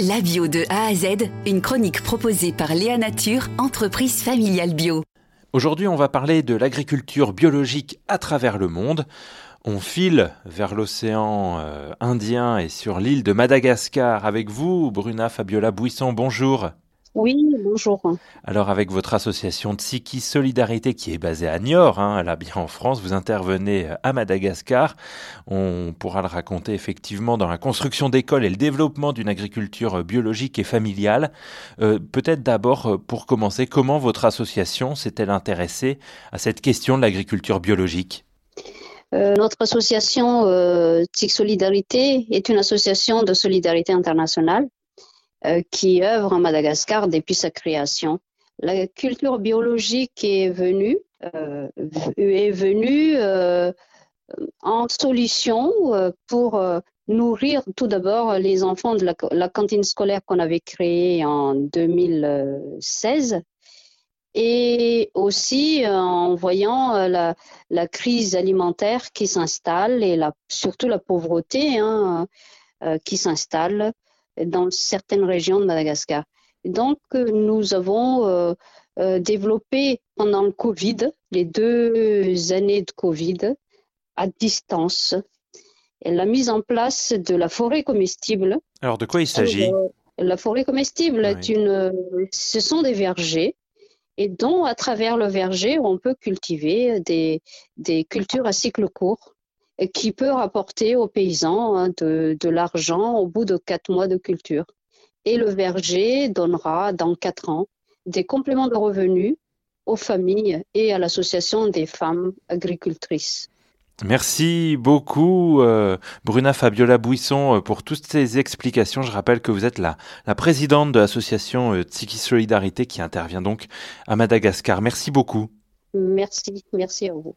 La bio de A à Z, une chronique proposée par Léa Nature, entreprise familiale bio. Aujourd'hui, on va parler de l'agriculture biologique à travers le monde. On file vers l'océan euh, Indien et sur l'île de Madagascar avec vous, Bruna Fabiola Bouisson. Bonjour. Oui, bonjour. Alors avec votre association Tsiki Solidarité qui est basée à Niort, hein, là bien en France, vous intervenez à Madagascar. On pourra le raconter effectivement dans la construction d'écoles et le développement d'une agriculture biologique et familiale. Euh, peut-être d'abord euh, pour commencer, comment votre association s'est-elle intéressée à cette question de l'agriculture biologique? Euh, notre association euh, Solidarité est une association de solidarité internationale euh, qui œuvre en Madagascar depuis sa création. La culture biologique est venue, euh, euh, en solution pour nourrir tout d'abord les enfants de la, cantine scolaire qu'on avait créée en 2016 et aussi en voyant la, crise alimentaire qui s'installe et surtout la pauvreté hein, qui s'installe dans certaines régions de Madagascar. Donc, euh, nous avons euh, euh, développé pendant le Covid, les deux années de Covid, à distance, la mise en place de la forêt comestible. Alors, de quoi il s'agit? La forêt comestible, est une, ce sont des vergers et dont, à travers le verger, on peut cultiver des, des cultures à cycle court qui peut rapporter aux paysans hein, de, de l'argent au bout de quatre mois de culture. Et le verger donnera dans quatre ans des compléments de revenus aux familles et à l'association des femmes agricultrices. Merci beaucoup euh, Bruna Fabiola Bouisson euh, pour toutes ces explications. Je rappelle que vous êtes la, la présidente de l'association euh, Tsiki Solidarité qui intervient donc à Madagascar. Merci beaucoup. Merci, merci à vous.